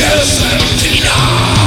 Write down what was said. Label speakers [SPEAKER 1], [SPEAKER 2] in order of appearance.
[SPEAKER 1] Argentina